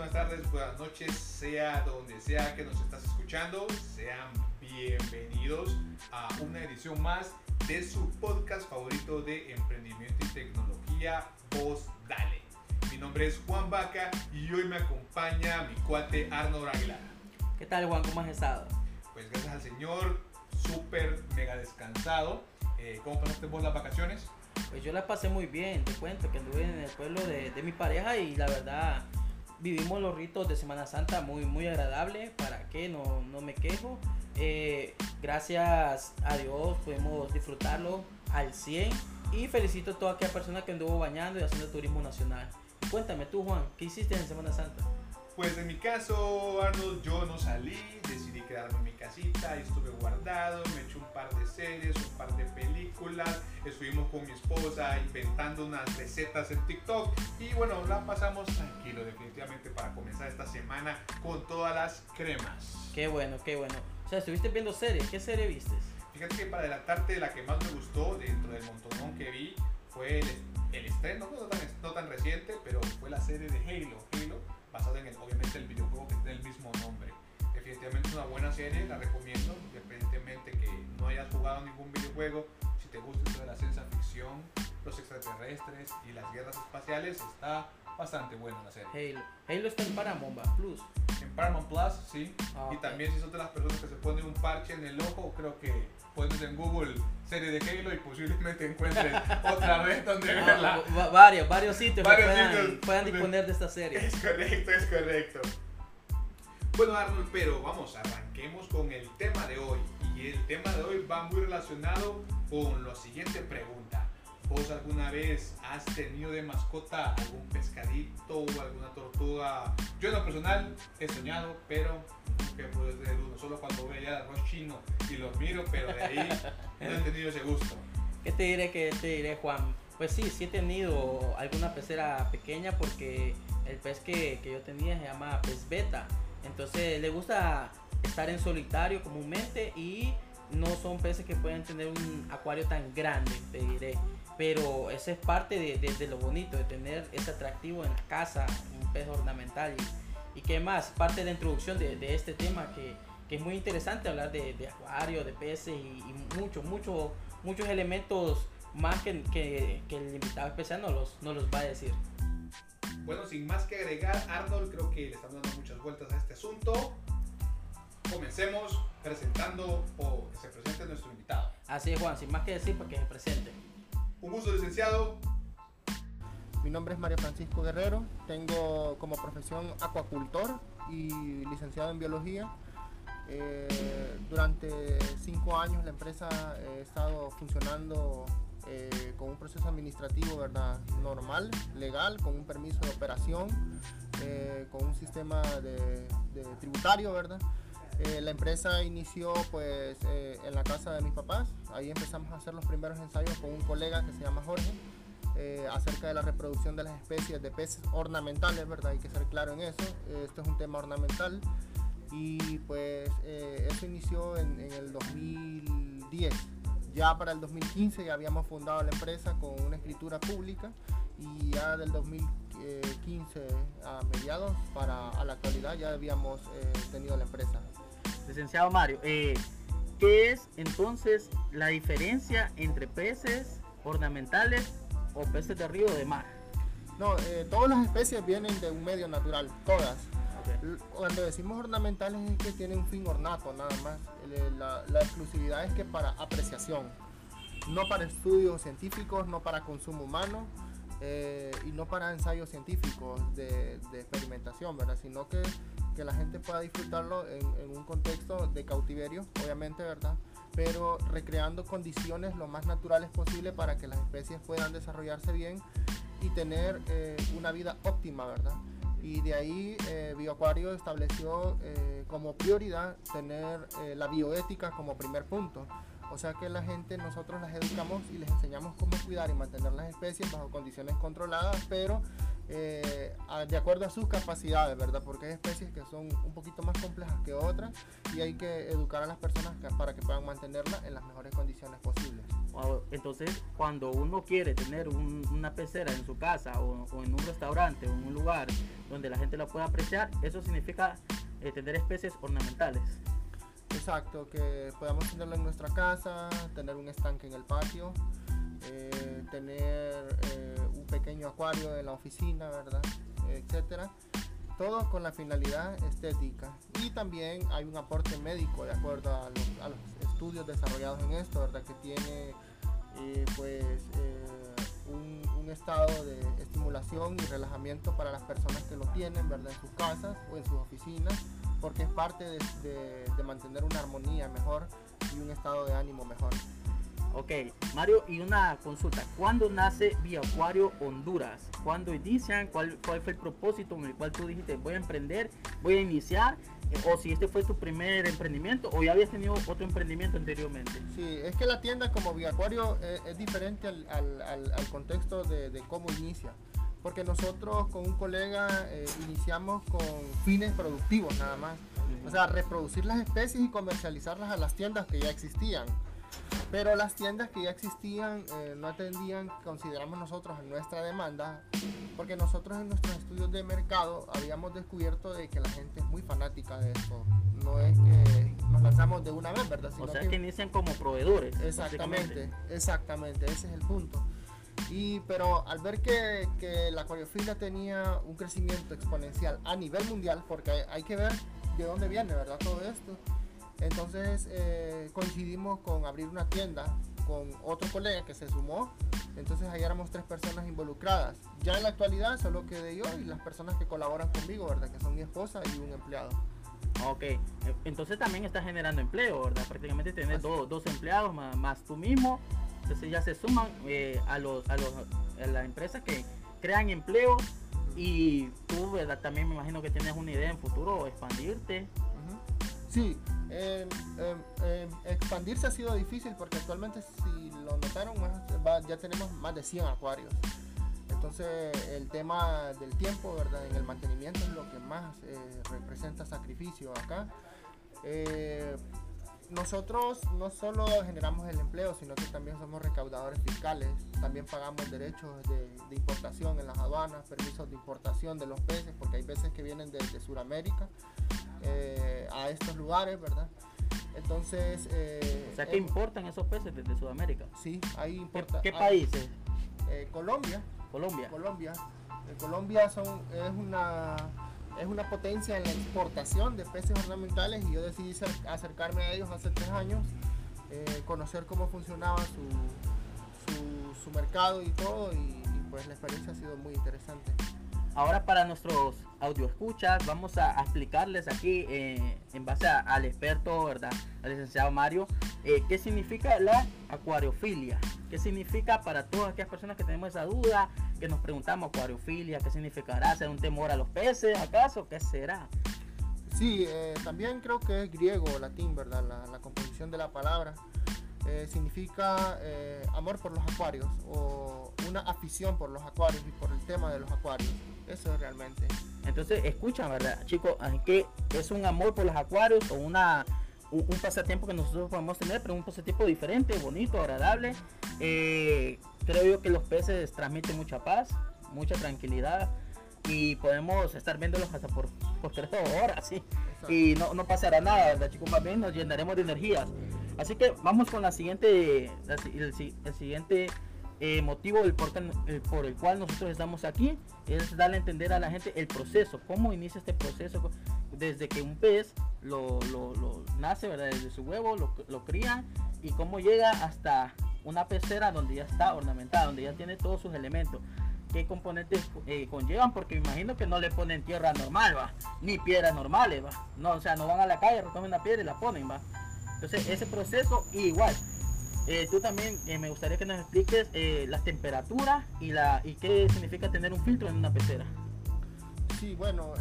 buenas tardes, buenas noches, sea donde sea que nos estás escuchando, sean bienvenidos a una edición más de su podcast favorito de emprendimiento y tecnología, Voz Dale. Mi nombre es Juan Vaca y hoy me acompaña mi cuate Arnold Aguilar. ¿Qué tal Juan? ¿Cómo has estado? Pues gracias al Señor, súper mega descansado. Eh, ¿Cómo pasaste vos las vacaciones? Pues yo la pasé muy bien, te cuento que anduve en el pueblo de, de mi pareja y la verdad vivimos los ritos de Semana Santa muy, muy agradable, ¿para qué? No, no me quejo. Eh, gracias a Dios pudimos disfrutarlo al 100 y felicito a toda aquella persona que anduvo bañando y haciendo turismo nacional. Cuéntame tú Juan, ¿qué hiciste en Semana Santa? Pues en mi caso, Arnold, yo no salí, decidí quedarme en mi casita, estuve guardado, me eché un par de series, un par de películas, estuvimos con mi esposa inventando unas recetas en TikTok y bueno, la pasamos tranquilo definitivamente para comenzar esta semana con todas las cremas. Qué bueno, qué bueno. O sea, estuviste viendo series, ¿qué serie viste? Fíjate que para adelantarte, la que más me gustó dentro del montonón que vi fue el, el estreno, no tan, no tan reciente, pero fue la serie de Halo. Halo basada en el, obviamente el videojuego que tiene el mismo nombre. Definitivamente es una buena serie, la recomiendo, independientemente que no hayas jugado ningún videojuego, si te gusta esto de la ciencia ficción, los extraterrestres y las guerras espaciales, está bastante buena la serie. Halo. Halo está en Paramount Plus. En Paramount Plus, sí. Ah, y ok. también si son de las personas que se ponen un parche en el ojo, creo que pones en Google serie de Halo y posiblemente encuentres otra vez donde Ah, verla. va- varios, varios sitios Varios que puedan, sitios puedan disponer de esta serie. Es correcto, es correcto. Bueno, Arnold, pero vamos, arranquemos con el tema de hoy. Y el tema de hoy va muy relacionado con la siguiente pregunta. ¿Vos alguna vez has tenido de mascota algún pescadito o alguna tortuga? Yo en lo personal he soñado, pero he podido tener uno. Solo cuando veía arroz chino y los miro, pero de ahí no he tenido ese gusto. ¿Qué te diré, qué te diré, Juan? Pues sí, sí he tenido alguna pecera pequeña porque el pez que, que yo tenía se llama pez beta. Entonces le gusta estar en solitario comúnmente y no son peces que pueden tener un acuario tan grande, te diré. Pero esa es parte de, de- de lo bonito, de tener ese atractivo en la casa, un pez ornamental. Y, y qué más, parte de la introducción de, de este tema que, que es muy interesante hablar de, de acuario, de peces y, y mucho, mucho, muchos elementos más que, que- que el invitado especial nos los, nos los va a decir. Bueno, sin más que agregar, Arnold, creo que le estamos dando muchas vueltas a este asunto. Comencemos presentando o que se presente nuestro invitado. Así es, Juan, sin más que decir, para que se presente. Un gusto, licenciado. Mi nombre es Mario Francisco Guerrero, tengo como profesión acuacultor y licenciado en biología. Eh, durante cinco años la empresa eh, ha estado funcionando eh, con un proceso administrativo ¿verdad? normal, legal, con un permiso de operación, con un sistema tributario, ¿verdad? La empresa inició pues en la casa de mis papás, ahí empezamos a hacer los primeros ensayos con un colega que se llama Jorge acerca de la reproducción de las especies de peces ornamentales, ¿verdad? Hay que ser claro en eso. Esto es un tema ornamental y pues eh, eso inició en, en el 2010. Ya para el 2015 ya habíamos fundado la empresa con una escritura pública y ya del 2015 a mediados para a la actualidad ya habíamos eh, tenido la empresa. Licenciado Mario, eh, ¿qué es entonces la diferencia entre peces ornamentales o peces de río o de mar? No, eh, todas las especies vienen de un medio natural, todas. Cuando decimos ornamentales es que tiene un fin ornato nada más. La, exclusividad es que para apreciación, no para estudios científicos, no para consumo humano eh, y no para ensayos científicos de, experimentación, ¿verdad? Sino que, que la gente pueda disfrutarlo en, en un contexto de cautiverio, obviamente, ¿verdad? Pero recreando condiciones lo más naturales posible para que las especies puedan desarrollarse bien y tener eh, una vida óptima, ¿verdad? Y de ahí eh, Bioacuario estableció eh, como prioridad tener eh, la bioética como primer punto. O sea que la gente, nosotros las educamos y les enseñamos cómo cuidar y mantener las especies bajo condiciones controladas, pero eh, a- de acuerdo a sus capacidades, ¿verdad? Porque hay especies que son un poquito más complejas que otras y hay que educar a las personas que- para que puedan mantenerlas en las mejores condiciones posibles. Entonces, cuando uno quiere tener una pecera en su casa o, en un restaurante o en un lugar donde la gente la pueda apreciar, eso significa eh, tener especies ornamentales. Exacto, que podamos tenerlo en nuestra casa, tener un estanque en el patio, eh, tener pequeño acuario en la oficina, ¿verdad? etcétera. Todo con la finalidad estética. Y también hay un aporte médico de acuerdo a los, estudios desarrollados en esto, ¿verdad? Que tiene eh, pues un, estado de estimulación y relajamiento para las personas que lo tienen, ¿verdad? En sus casas o en sus oficinas, porque es parte de mantener una armonía mejor y un estado de ánimo mejor. Ok, Mario, y una consulta. ¿Cuándo nace Acuario Honduras? ¿Cuándo inician? ¿Cuál, fue el propósito en el cual tú dijiste voy a emprender, voy a iniciar? O si este fue tu primer emprendimiento o ya habías tenido otro emprendimiento anteriormente. Sí, es que la tienda como Acuario es, es diferente al, contexto de, cómo inicia. Porque nosotros con un colega eh, iniciamos con fines productivos nada más. O sea, reproducir las especies y comercializarlas a las tiendas que ya existían. Pero las tiendas que ya existían eh, no atendían, consideramos nosotros, a nuestra demanda, porque nosotros en nuestros estudios de mercado habíamos descubierto de que la gente es muy fanática de esto. No es que nos lanzamos de una vez, ¿verdad? o sea, que, inician como proveedores. Exactamente, exactamente, ese es el punto. Y, pero al ver que, que la acuariofilia tenía un crecimiento exponencial a nivel mundial, porque hay que ver de dónde viene, ¿verdad? Todo esto entonces eh, coincidimos con abrir una tienda con otro colega que se sumó. Entonces ahí éramos tres personas involucradas. Ya en la actualidad solo quedé yo y las personas que colaboran conmigo, ¿verdad? Que son mi esposa y un empleado. Ok, e, entonces también estás generando empleo, ¿verdad? Prácticamente tienes dos, dos, empleados más, tú mismo. Entonces ya se suman eh, a, los, a, los, a las empresas que crean empleo y tú, ¿verdad? También me imagino que tienes una idea en futuro, expandirte. Sí, eh, expandirse ha sido difícil porque actualmente, si lo notaron, ya tenemos más de 100 acuarios. Entonces, el tema del tiempo. En el mantenimiento es lo que más eh, representa sacrificio acá. Eh, nosotros no solo generamos el empleo, sino que también somos recaudadores fiscales. También pagamos derechos de, importación en las aduanas, permisos de importación de los peces, porque hay peces que vienen desde Sudamérica eh, a estos lugares, ¿verdad? Entonces... Eh, o sea, que importan esos peces desde Sudamérica. Sí, ahí importa. ¿Qué, países? Eh, Colombia. Colombia. Colombia. Colombia son, es una es una potencia en la exportación de peces ornamentales y yo decidí acercarme a ellos hace tres años, conocer cómo funcionaba su, su, mercado y todo y, pues la experiencia ha sido muy interesante. Ahora para nuestros audio escuchas vamos a, explicarles aquí eh, en base al experto, ¿verdad? Al licenciado Mario, eh, qué significa la acuariofilia, qué significa para todas aquellas personas que tenemos esa duda, que nos preguntamos acuariofilia, qué significará, ¿será un temor a los peces acaso? ¿Qué será? Sí, eh, también creo que es griego o latín, ¿verdad? La, composición de la palabra. significa amor por los acuarios o una afición por los acuarios y por el tema de los acuarios. Eso es realmente. Entonces, escuchan, ¿verdad, chicos? Que es un amor por los acuarios o una un, pasatiempo que nosotros podemos tener, pero un pasatiempo diferente, bonito, agradable. Eh, creo yo que los peces transmiten mucha paz, mucha tranquilidad y podemos estar viéndolos hasta por, por tres horas, ¿sí? Y no, no pasará nada, ¿verdad, chicos? Más bien nos llenaremos de energías. Así que vamos con la siguiente, el, el siguiente eh, motivo del por, por, el cual nosotros estamos aquí es darle a entender a la gente el proceso, cómo inicia este proceso desde que un pez lo, nace, ¿verdad? desde su huevo, lo, lo crían y cómo llega hasta una pecera donde ya está ornamentada, donde ya tiene todos sus elementos. ¿Qué componentes eh, conllevan? Porque me imagino que no le ponen tierra normal, va, ni piedras normales, va. No, o sea, no van a la calle, recogen una piedra y la ponen, va. Entonces, ese proceso igual, eh, tú también eh, me gustaría que nos expliques eh, las temperaturas y, la, y qué significa tener un filtro en una pecera. Sí, bueno,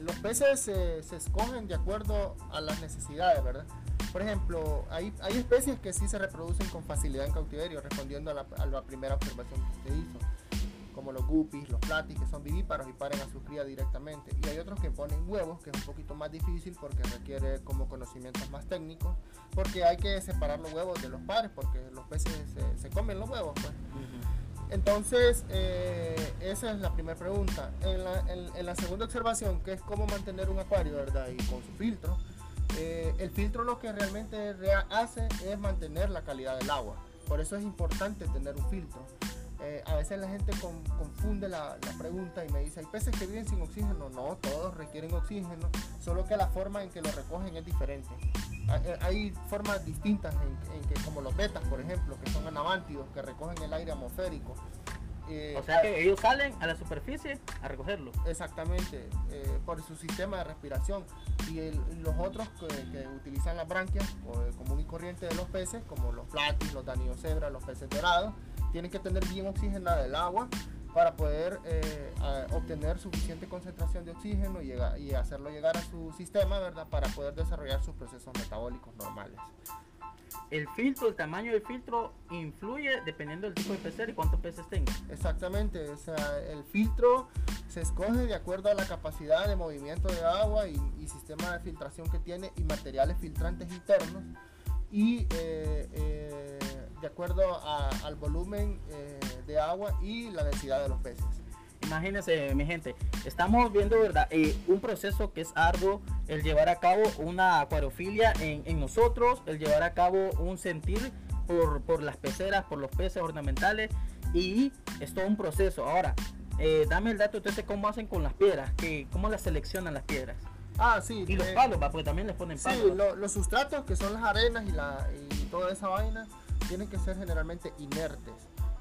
los peces se escogen de acuerdo a las necesidades, ¿verdad? Por ejemplo, hay, hay especies que sí se reproducen con facilidad en cautiverio, respondiendo a la, a la primera observación que usted hizo como los guppies, los platis, que son vivíparos y paren a su cría directamente. Y hay otros que ponen huevos, que es un poquito más difícil porque requiere como conocimientos más técnicos, porque hay que separar los huevos de los padres, porque los peces se, comen los huevos. Pues. Entonces, eh, esa es la primera pregunta. En la, en la, segunda observación, que es cómo mantener un acuario, ¿verdad? Y con su filtro. Eh, el filtro lo que realmente hace es mantener la calidad del agua. Por eso es importante tener un filtro. Eh, a veces la gente confunde la, pregunta y me dice, ¿hay peces que viven sin oxígeno? No, todos requieren oxígeno, solo que la forma en que lo recogen es diferente. Hay, formas distintas en, que, como los betas, por ejemplo, que son anabántidos, que recogen el aire atmosférico. Eh, o sea que ellos salen a la superficie a recogerlo. Exactamente, eh, por su sistema de respiración. Y los otros que, utilizan las branquias común y corriente de los peces, como los platis, los cebra, los peces dorados, tienen que tener bien oxigenada el agua para poder eh, obtener suficiente concentración de oxígeno y, y hacerlo llegar a su sistema, ¿verdad? Para poder desarrollar sus procesos metabólicos normales el filtro, el tamaño del filtro influye dependiendo del tipo de pecera y cuántos peces tenga. Exactamente, o sea, el filtro se escoge de acuerdo a la capacidad de movimiento de agua y, sistema de filtración que tiene y materiales filtrantes internos y eh, eh, de acuerdo al volumen eh, de agua y la densidad de los peces. Imagínense, mi gente, estamos viendo, ¿verdad? Eh, un proceso que es arduo, el llevar a cabo una acuariofilia en, nosotros, el llevar a cabo un sentir por, las peceras, por los peces ornamentales, y es todo un proceso. Ahora, eh, dame el dato entonces cómo hacen con las piedras, que, cómo las seleccionan las piedras. Ah, sí. Y los eh, palos, porque también les ponen palos. Sí, los sustratos, que son las arenas y, la, y toda esa vaina, tienen que ser generalmente inertes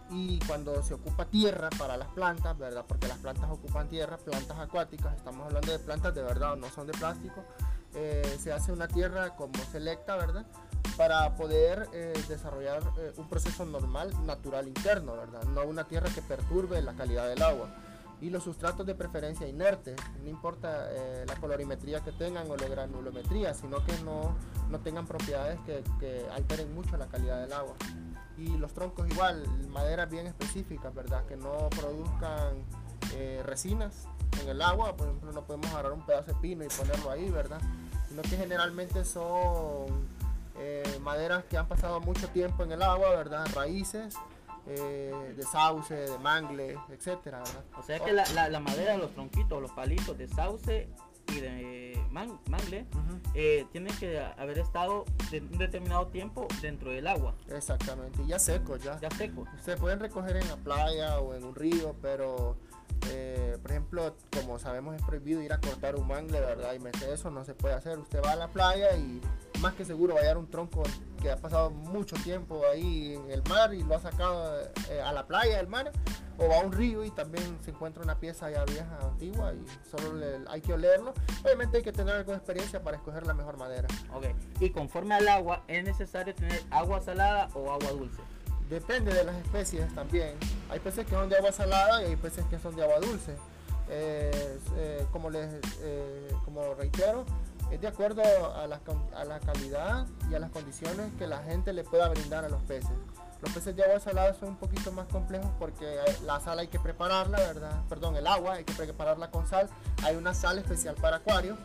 y cuando se ocupa tierra para las plantas, ¿verdad? Porque las plantas ocupan tierra, plantas acuáticas, estamos hablando de plantas de verdad, no son de plástico, eh, se hace una tierra como selecta, ¿verdad? Para poder eh, desarrollar eh, un proceso normal, natural interno, ¿verdad? No una tierra que perturbe la calidad del agua. Y los sustratos de preferencia inertes, no importa la colorimetría que tengan o la granulometría, sino que no, no tengan propiedades que, que alteren mucho la calidad del agua y los troncos igual, maderas bien específicas, ¿verdad? Que no produzcan eh, resinas en el agua, por ejemplo no podemos agarrar un pedazo de pino y ponerlo ahí, ¿verdad? Sino que generalmente son eh, maderas que han pasado mucho tiempo en el agua, ¿verdad? Raíces. Eh, de sauce, de mangle, etcétera. O sea que la, la, madera de los tronquitos, los palitos de sauce y de mangle eh, tienen que haber estado de un determinado tiempo dentro del agua. Exactamente, ya seco ya. Ya seco. Se pueden recoger en la playa o en un río, pero eh, por ejemplo, como sabemos es prohibido ir a cortar un mangle, ¿verdad? Y meter eso no se puede hacer. Usted va a la playa y más que seguro va a hallar un tronco que ha pasado mucho tiempo ahí en el mar y lo ha sacado eh, a la playa del mar o va a un río y también se encuentra una pieza ya vieja, antigua y solo hay que olerlo. Obviamente hay que tener algo de experiencia para escoger la mejor madera. Ok, y conforme al agua, ¿es necesario tener agua salada o agua dulce? Depende de las especies también. Hay peces que son de agua salada y hay peces que son de agua dulce. Eh, como les eh, como reitero, es de acuerdo a la, calidad y a las condiciones que la gente le pueda brindar a los peces. Los peces de agua salada son un poquito más complejos porque la sal hay que prepararla, ¿verdad? Perdón, el agua hay que prepararla con sal. Hay una sal especial para acuarios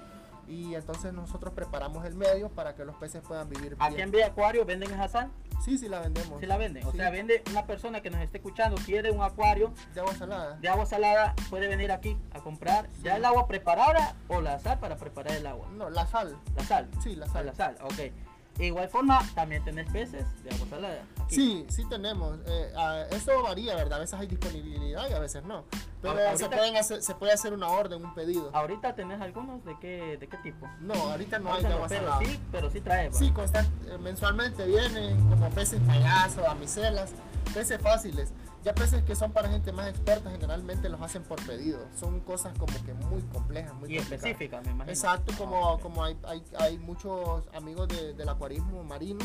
y entonces nosotros preparamos el medio para que los peces puedan vivir bien. ¿Aquí en Vía Acuario venden esa sal? Sí, sí la vendemos. Sí la venden. O sea, vende una persona que nos esté escuchando, quiere un acuario de agua salada. De agua salada, puede venir aquí a comprar ya el agua preparada o la sal para preparar el agua. No, la sal. La sal. Sí, la sal. La sal, ok. De igual forma, también tenés peces de agua salada. Sí, sí tenemos. Eh, eso varía, ¿verdad? A veces hay disponibilidad y a veces no. Pero se, pueden hacer, se puede hacer una orden, un pedido. ¿Ahorita tenés algunos? ¿De qué, de qué tipo? No, ahorita no hay de agua pero Sí, pero sí trae. Sí, eh, mensualmente vienen como peces payasos, amicelas, peces fáciles. Ya peces que son para gente más experta generalmente los hacen por pedido. Son cosas como que muy complejas, muy y específicas, me imagino. Exacto, como, como hay, hay, hay muchos amigos del acuarismo marino,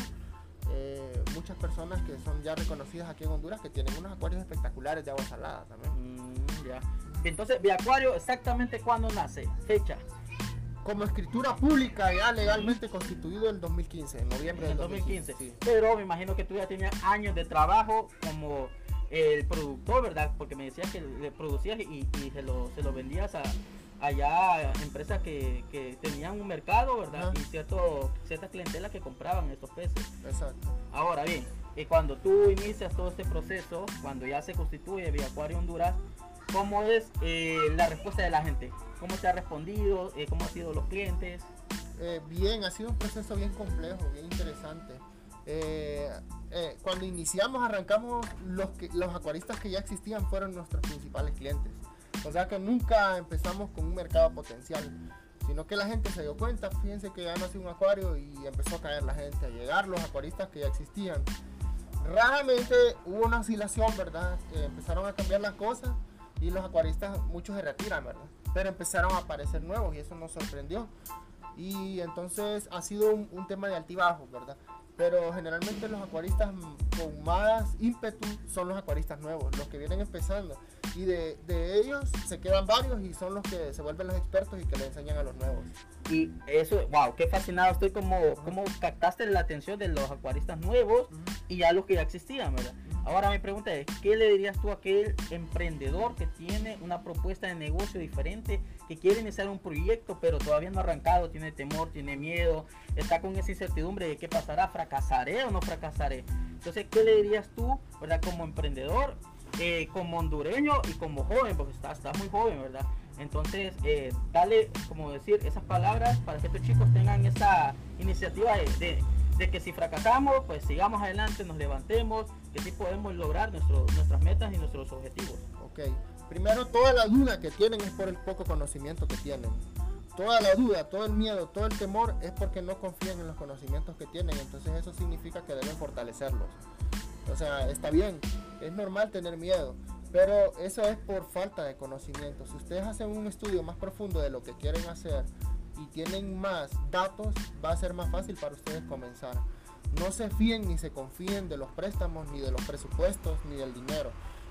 eh, muchas personas que son ya reconocidas aquí en Honduras que tienen unos acuarios espectaculares de agua salada también. Mm, ya. Entonces, ¿mi acuario exactamente cuándo nace? Fecha como escritura pública ya legalmente constituido en 2015, en noviembre del 2015. Pero me imagino que tú ya tenías años de trabajo como el productor, ¿verdad? Porque me decías que le producías y, y se, lo, se lo vendías a allá empresas que, que tenían un mercado, ¿verdad? Ajá. Y cierto, cierta clientela que compraban estos peces. Exacto. Ahora bien, eh, cuando tú inicias todo este proceso, cuando ya se constituye Vía Acuario Honduras, ¿cómo es eh, la respuesta de la gente? ¿Cómo te ha respondido? Eh, ¿Cómo han sido los clientes? Eh, bien, ha sido un proceso bien complejo, bien interesante. Eh, eh, cuando iniciamos, arrancamos, los, que, los acuaristas que ya existían fueron nuestros principales clientes. O sea que nunca empezamos con un mercado potencial, sino que la gente se dio cuenta, fíjense que ya nació un acuario y empezó a caer la gente, a llegar los acuaristas que ya existían. Raramente hubo una oscilación, ¿verdad? Eh, empezaron a cambiar las cosas y los acuaristas, muchos se retiran, ¿verdad? Pero empezaron a aparecer nuevos y eso nos sorprendió. Y entonces ha sido un, un tema de altibajos, ¿verdad? Pero generalmente los acuaristas con más ímpetu son los acuaristas nuevos, los que vienen empezando. Y de, de ellos se quedan varios y son los que se vuelven los expertos y que le enseñan a los nuevos. Y eso, wow, qué fascinado estoy como, como captaste la atención de los acuaristas nuevos y ya los que ya existían, ¿verdad? Ahora mi pregunta es, ¿qué le dirías tú a aquel emprendedor que tiene una propuesta de negocio diferente, que quiere iniciar un proyecto pero todavía no ha arrancado, tiene temor, tiene miedo, está con esa incertidumbre de qué pasará, fracasaré o no fracasaré? Entonces, ¿qué le dirías tú, ¿verdad? Como emprendedor, eh, como hondureño y como joven, porque estás está muy joven, ¿verdad? Entonces, eh, dale, como decir, esas palabras para que estos chicos tengan esa iniciativa de que si fracasamos, pues sigamos adelante, nos levantemos, que sí podemos lograr nuestro, nuestras metas y nuestros objetivos. Ok, primero toda la duda que tienen es por el poco conocimiento que tienen. Toda la duda, todo el miedo, todo el temor es porque no confían en los conocimientos que tienen. Entonces eso significa que deben fortalecerlos. O sea, está bien, es normal tener miedo, pero eso es por falta de conocimiento. Si ustedes hacen un estudio más profundo de lo que quieren hacer y tienen más datos, va a ser más fácil para ustedes comenzar. No se fíen ni se confíen de los préstamos, ni de los presupuestos, ni del dinero.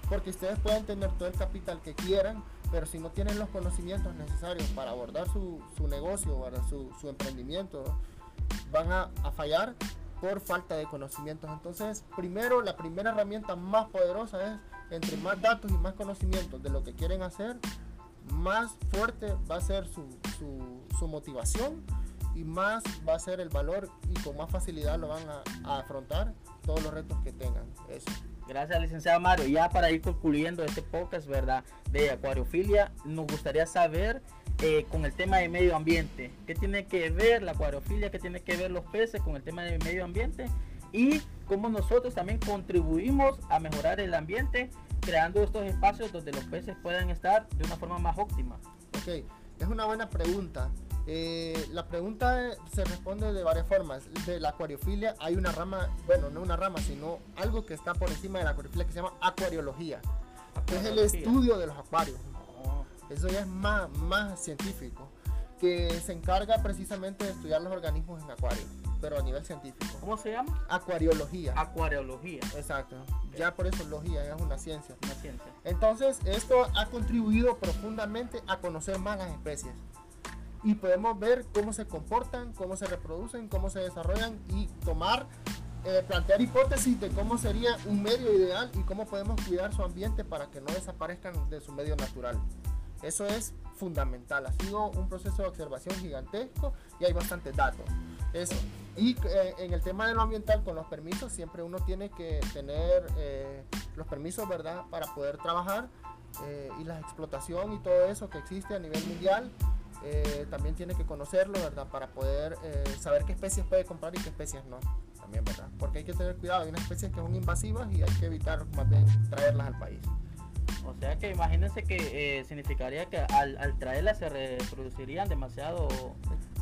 Porque ustedes pueden tener todo el capital que quieran, pero si no tienen los conocimientos necesarios para abordar su, su negocio, para su, su emprendimiento, van a, a fallar por falta de conocimientos. Entonces, primero, la primera herramienta más poderosa es, entre más datos y más conocimientos de lo que quieren hacer, más fuerte va a ser su, motivación y más va a ser el valor y con más facilidad lo van a, a afrontar todos los retos que tengan. Eso. Gracias, licenciado Mario. Ya para ir concluyendo este podcast, ¿verdad? De acuariofilia, nos gustaría saber eh, con el tema de medio ambiente. ¿Qué tiene que ver la acuariofilia? ¿Qué tiene que ver los peces con el tema de medio ambiente? Y cómo nosotros también contribuimos a mejorar el ambiente creando estos espacios donde los peces puedan estar de una forma más óptima. Ok, es una buena pregunta. Eh, la pregunta se responde de varias formas. De la acuariofilia hay una rama, bueno, no una rama, sino algo que está por encima de la acuariofilia que se llama acuariología. que es el estudio de los acuarios. Oh, Eso ya es más, más científico, que se encarga precisamente de estudiar los organismos en acuario, pero a nivel científico. ¿Cómo se llama? Acuariología. Acuariología. Exacto. Ya por eso logía es una ciencia. Una ciencia. Entonces, esto ha contribuido profundamente a conocer más las especies. Y podemos ver cómo se comportan, cómo se reproducen, cómo se desarrollan y tomar, eh, plantear hipótesis de cómo sería un medio ideal y cómo podemos cuidar su ambiente para que no desaparezcan de su medio natural. Eso es fundamental. Ha sido un proceso de observación gigantesco y hay bastantes datos. Eso. Y eh, en el tema de lo ambiental, con los permisos, siempre uno tiene que tener eh, los permisos, ¿verdad?, para poder trabajar eh, y la explotación y todo eso que existe a nivel mundial. Eh, también tiene que conocerlo, ¿verdad? Para poder eh, saber qué especies puede comprar y qué especies no. También, ¿verdad? Porque hay que tener cuidado. Hay unas especies que son invasivas y hay que evitar más bien traerlas al país. O sea que imagínense que eh, significaría que al, al traerlas se reproducirían demasiado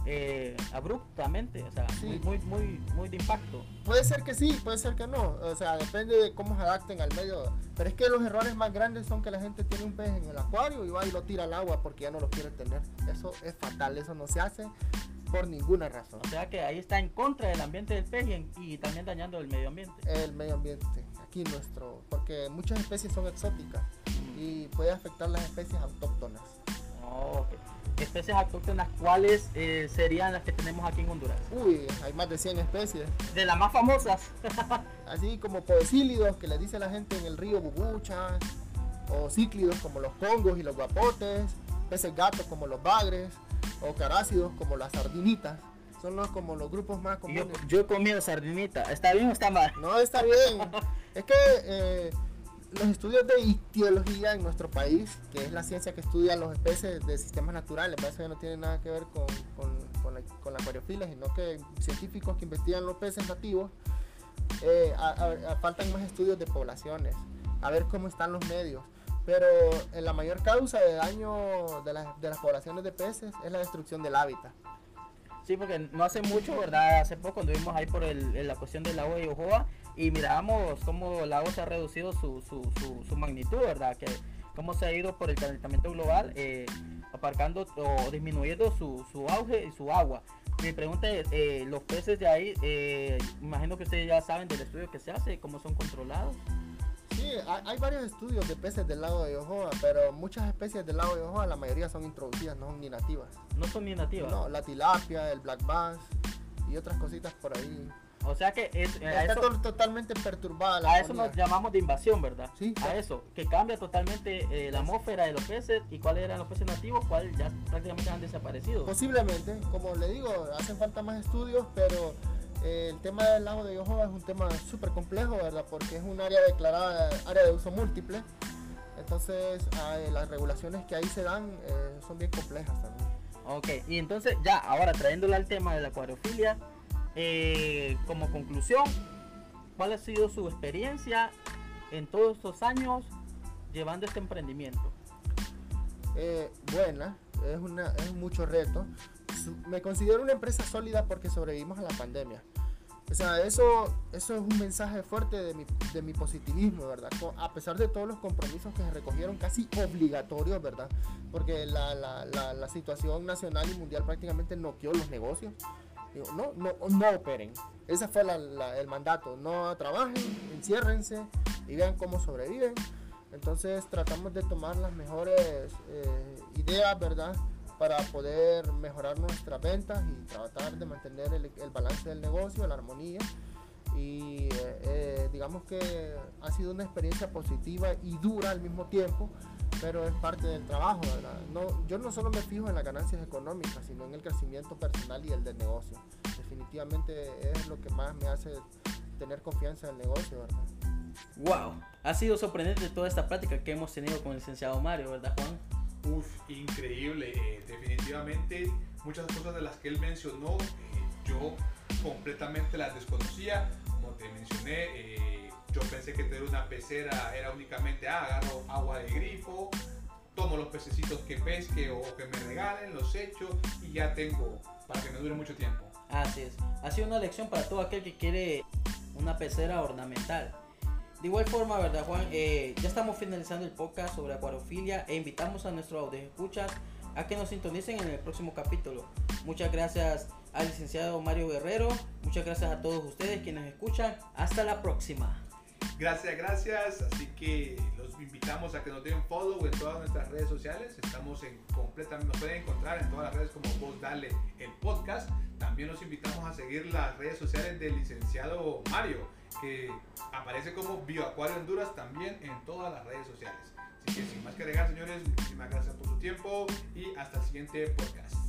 eh, abruptamente, o sea, Sí. muy, muy, muy, de impacto. Puede ser que sí, puede ser que no. O sea, depende de cómo se adapten al medio. Pero es que los errores más grandes son que la gente tiene un pez en el acuario y va y lo tira al agua porque ya no lo quiere tener. Eso es fatal, eso no se hace por ninguna razón. O sea que ahí está en contra del ambiente del pez y, en- y también dañando el medio ambiente. El medio ambiente, aquí nuestro, porque muchas especies son exóticas y puede afectar las especies autóctonas. Oh, ok. Especies autóctonas, ¿cuáles eh, serían las que tenemos aquí en Honduras? Uy, hay más de 100 especies. De las más famosas. Así como poecílidos que le dice la gente en el río bubuchas, o cíclidos como los congos y los guapotes, peces gatos como los bagres, o carácidos como las sardinitas. Son los, como los grupos más Yo, comunes. yo he comido sardinita. ¿Está bien o está mal? No, está bien. es que eh, los estudios de ictiología en nuestro país, que es la ciencia que estudia los especies de sistemas naturales, para eso ya no tiene nada que ver con, con- con la, con la acuariofilia, sino que científicos que investigan los peces nativos, eh, a- a- a- faltan más estudios de poblaciones, a ver cómo están los medios. Pero eh, la mayor causa de daño de, las- de las poblaciones de peces es la destrucción del hábitat. Sí, porque no hace mucho, ¿verdad? Hace poco anduvimos ahí por el- en la cuestión del lago de Ojoa y mirábamos cómo el lago se ha reducido su, su, su, su magnitud, ¿verdad? Que cómo se ha ido por el calentamiento global, eh, aparcando o disminuyendo su, su auge y su agua. Mi pregunta es, eh, los peces de ahí, eh, imagino que ustedes ya saben del estudio que se hace, cómo son controlados. Sí, hay, hay varios estudios de peces del lago de Ojoa, pero muchas especies del lago de Ojoa, la mayoría son introducidas, no son ni nativas. No son ni nativas. No, la tilapia, el black bass y otras cositas por ahí. O sea que es, a Está eso, to- totalmente perturbada la a eso nos llamamos de invasión, ¿verdad? Sí, A claro. eso, que cambia totalmente eh, la atmósfera de los peces y cuáles eran los peces nativos, cuáles ya prácticamente han desaparecido. Posiblemente, como le digo, hacen falta más estudios, pero eh, el tema del lago de Ojoa es un tema súper complejo, ¿verdad? Porque es un área declarada, área de uso múltiple. Entonces, ah, eh, las regulaciones que ahí se dan son bien complejas también. Ok, y entonces ya, ahora trayéndole al tema de la acuariofilia, eh, como conclusión, ¿cuál ha sido su experiencia en todos estos años llevando este emprendimiento? eh, buena, es, una, es mucho reto. Me considero una empresa sólida porque sobrevivimos a la pandemia. O sea, eso, eso es un mensaje fuerte de mi, de mi positivismo, ¿verdad? A pesar de todos los compromisos que se recogieron, casi obligatorios, ¿verdad? Porque la, la, la, la situación nacional y mundial prácticamente noqueó los negocios. No, no, no operen. Ese fue el mandato. No trabajen, enciérrense y vean cómo sobreviven. Entonces tratamos de tomar las mejores eh, ideas, ¿verdad? Para poder mejorar nuestras ventas y tratar de mantener el, el balance del negocio, la armonía. Y eh, eh, digamos que ha sido una experiencia positiva y dura al mismo tiempo, pero es parte del trabajo, ¿verdad? No, yo no solo me fijo en las ganancias económicas, sino en el crecimiento personal y el del negocio. Definitivamente es lo que más me hace tener confianza en el negocio, ¿verdad? Wow, ha sido sorprendente toda esta plática que hemos tenido con el licenciado Mario, ¿verdad Juan? Uf, increíble. eh, definitivamente muchas cosas de las que él mencionó eh, yo completamente las desconocía. Como te mencioné, eh, yo pensé que tener una pecera era únicamente, ah, agarro agua de grifo, tomo los pececitos que pesque o que me regalen, los echo y ya tengo para que me dure mucho tiempo. Así es. Ha sido una lección para todo aquel que quiere una pecera ornamental. De igual forma, ¿verdad, Juan? Eh, ya estamos finalizando el podcast sobre acuariofilia e invitamos a nuestros audioscuchas a que nos sintonicen en el próximo capítulo. Muchas gracias al licenciado Mario Guerrero. Muchas gracias a todos ustedes quienes escuchan. Hasta la próxima. Gracias, gracias. Así que los invitamos a que nos den follow en todas nuestras redes sociales. Estamos en completamente, nos pueden encontrar en todas las redes como Vos Dale el podcast. También los invitamos a seguir las redes sociales del licenciado Mario, que aparece como Bioacuario Honduras también en todas las redes sociales. Así que sin más que agregar, señores, muchísimas gracias por su tiempo y hasta el siguiente podcast.